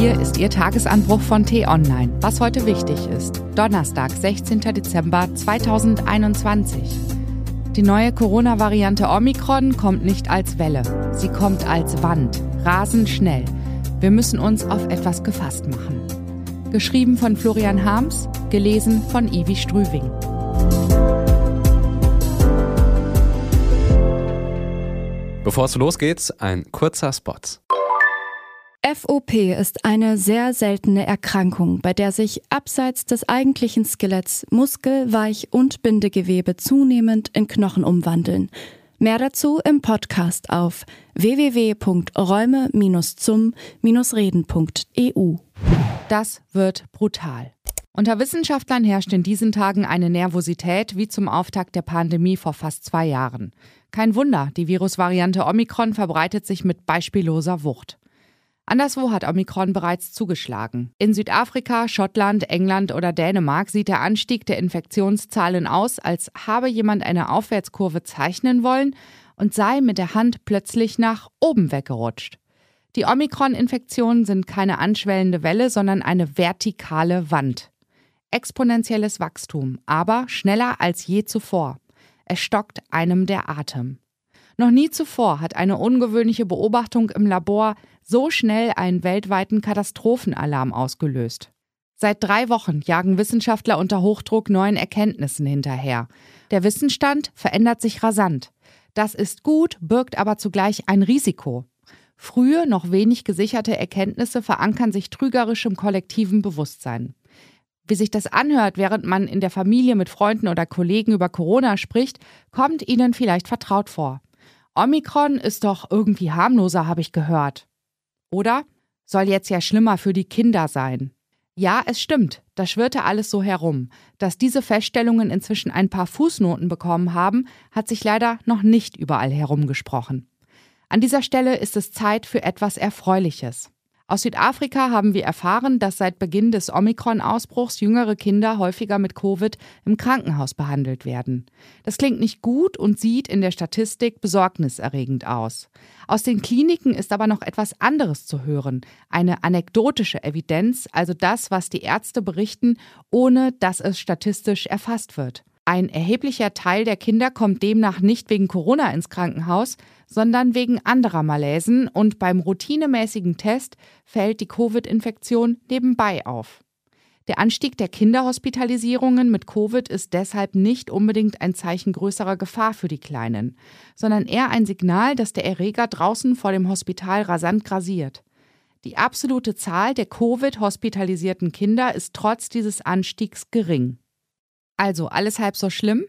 Hier ist Ihr Tagesanbruch von T-Online. Was heute wichtig ist. Donnerstag, 16. Dezember 2021. Die neue Corona-Variante Omikron kommt nicht als Welle. Sie kommt als Wand. Rasend schnell. Wir müssen uns auf etwas gefasst machen. Geschrieben von Florian Harms, gelesen von Ivi Strüving. Bevor es losgeht, ein kurzer Spot. FOP ist eine sehr seltene Erkrankung, bei der sich abseits des eigentlichen Skeletts Muskel, Weich und Bindegewebe zunehmend in Knochen umwandeln. Mehr dazu im Podcast auf www.räume-zum-reden.eu. Das wird brutal. Unter Wissenschaftlern herrscht in diesen Tagen eine Nervosität wie zum Auftakt der Pandemie vor fast zwei Jahren. Kein Wunder, die Virusvariante Omikron verbreitet sich mit beispielloser Wucht. Anderswo hat Omikron bereits zugeschlagen. In Südafrika, Schottland, England oder Dänemark sieht der Anstieg der Infektionszahlen aus, als habe jemand eine Aufwärtskurve zeichnen wollen und sei mit der Hand plötzlich nach oben weggerutscht. Die Omikron-Infektionen sind keine anschwellende Welle, sondern eine vertikale Wand. Exponentielles Wachstum, aber schneller als je zuvor. Es stockt einem der Atem. Noch nie zuvor hat eine ungewöhnliche Beobachtung im Labor so schnell einen weltweiten Katastrophenalarm ausgelöst. Seit drei Wochen jagen Wissenschaftler unter Hochdruck neuen Erkenntnissen hinterher. Der Wissensstand verändert sich rasant. Das ist gut, birgt aber zugleich ein Risiko. Frühe, noch wenig gesicherte Erkenntnisse verankern sich trügerisch im kollektiven Bewusstsein. Wie sich das anhört, während man in der Familie mit Freunden oder Kollegen über Corona spricht, kommt Ihnen vielleicht vertraut vor. Omikron ist doch irgendwie harmloser, habe ich gehört. Oder? Soll jetzt ja schlimmer für die Kinder sein. Ja, es stimmt, das schwirrte alles so herum. Dass diese Feststellungen inzwischen ein paar Fußnoten bekommen haben, hat sich leider noch nicht überall herumgesprochen. An dieser Stelle ist es Zeit für etwas Erfreuliches. Aus Südafrika haben wir erfahren, dass seit Beginn des Omikron-Ausbruchs jüngere Kinder häufiger mit Covid im Krankenhaus behandelt werden. Das klingt nicht gut und sieht in der Statistik besorgniserregend aus. Aus den Kliniken ist aber noch etwas anderes zu hören, eine anekdotische Evidenz, also das, was die Ärzte berichten, ohne dass es statistisch erfasst wird. Ein erheblicher Teil der Kinder kommt demnach nicht wegen Corona ins Krankenhaus, sondern wegen anderer Malaisen und beim routinemäßigen Test fällt die Covid-Infektion nebenbei auf. Der Anstieg der Kinderhospitalisierungen mit Covid ist deshalb nicht unbedingt ein Zeichen größerer Gefahr für die Kleinen, sondern eher ein Signal, dass der Erreger draußen vor dem Hospital rasant grasiert. Die absolute Zahl der Covid-hospitalisierten Kinder ist trotz dieses Anstiegs gering. Also alles halb so schlimm?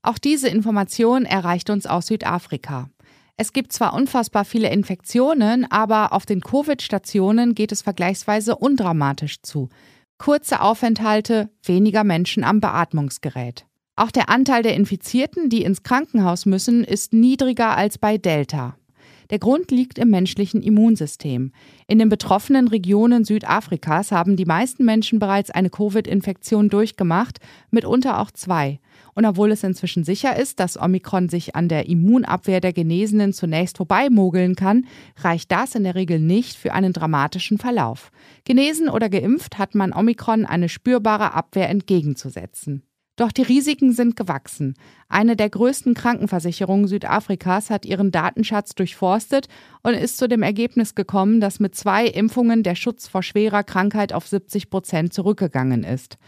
Auch diese Information erreicht uns aus Südafrika. Es gibt zwar unfassbar viele Infektionen, aber auf den Covid-Stationen geht es vergleichsweise undramatisch zu. Kurze Aufenthalte, weniger Menschen am Beatmungsgerät. Auch der Anteil der Infizierten, die ins Krankenhaus müssen, ist niedriger als bei Delta. Der Grund liegt im menschlichen Immunsystem. In den betroffenen Regionen Südafrikas haben die meisten Menschen bereits eine Covid-Infektion durchgemacht, mitunter auch zwei. Und obwohl es inzwischen sicher ist, dass Omikron sich an der Immunabwehr der Genesenen zunächst vorbeimogeln kann, reicht das in der Regel nicht für einen dramatischen Verlauf. Genesen oder geimpft hat man Omikron eine spürbare Abwehr entgegenzusetzen. Doch die Risiken sind gewachsen. Eine der größten Krankenversicherungen Südafrikas hat ihren Datenschatz durchforstet und ist zu dem Ergebnis gekommen, dass mit zwei Impfungen der Schutz vor schwerer Krankheit auf 70 Prozent zurückgegangen ist.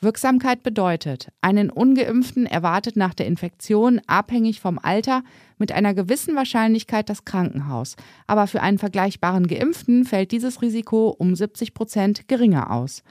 Wirksamkeit bedeutet, einen ungeimpften erwartet nach der Infektion abhängig vom Alter mit einer gewissen Wahrscheinlichkeit das Krankenhaus. Aber für einen vergleichbaren Geimpften fällt dieses Risiko um 70 Prozent geringer aus.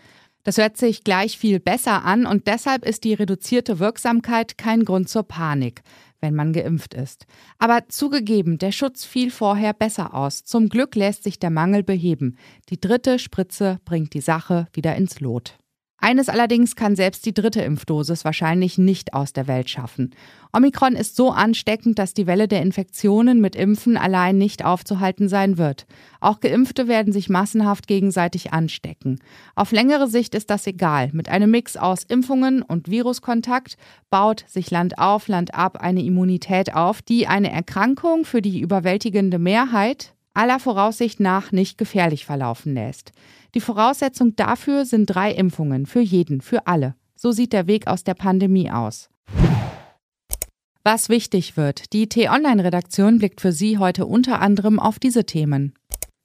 Das hört sich gleich viel besser an und deshalb ist die reduzierte Wirksamkeit kein Grund zur Panik, wenn man geimpft ist. Aber zugegeben, der Schutz fiel vorher besser aus. Zum Glück lässt sich der Mangel beheben. Die dritte Spritze bringt die Sache wieder ins Lot. Eines allerdings kann selbst die dritte Impfdosis wahrscheinlich nicht aus der Welt schaffen. Omikron ist so ansteckend, dass die Welle der Infektionen mit Impfen allein nicht aufzuhalten sein wird. Auch Geimpfte werden sich massenhaft gegenseitig anstecken. Auf längere Sicht ist das egal. Mit einem Mix aus Impfungen und Viruskontakt baut sich Land auf, Land ab eine Immunität auf, die eine Erkrankung für die überwältigende Mehrheit aller Voraussicht nach nicht gefährlich verlaufen lässt. Die Voraussetzung dafür sind drei Impfungen für jeden, für alle. So sieht der Weg aus der Pandemie aus. Was wichtig wird, die T-Online-Redaktion blickt für Sie heute unter anderem auf diese Themen.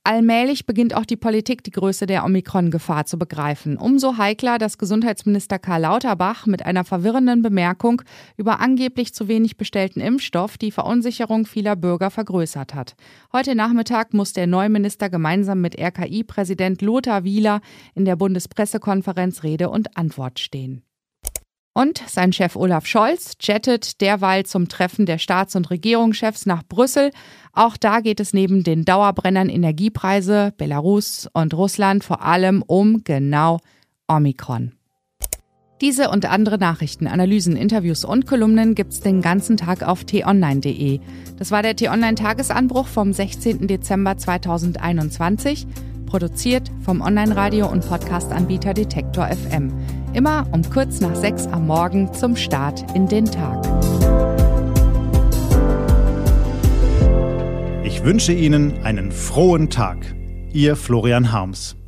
Allmählich beginnt auch die Politik die Größe der Omikron-Gefahr zu begreifen. Umso heikler, dass Gesundheitsminister Karl Lauterbach mit einer verwirrenden Bemerkung über angeblich zu wenig bestellten Impfstoff die Verunsicherung vieler Bürger vergrößert hat. Heute Nachmittag muss der neue Minister gemeinsam mit RKI-Präsident Lothar Wieler in der Bundespressekonferenz Rede und Antwort stehen. Und sein Chef Olaf Scholz jettet derweil zum Treffen der Staats- und Regierungschefs nach Brüssel. Auch da geht es neben den Dauerbrennern Energiepreise, Belarus und Russland vor allem um genau Omikron. Diese und andere Nachrichten, Analysen, Interviews und Kolumnen gibt's den ganzen Tag auf t-online.de. Das war der T-Online-Tagesanbruch vom 16. Dezember 2021, produziert vom Online-Radio- und Podcast-Anbieter Detektor FM. Immer um kurz nach sechs am Morgen zum Start in den Tag. Ich wünsche Ihnen einen frohen Tag. Ihr Florian Harms.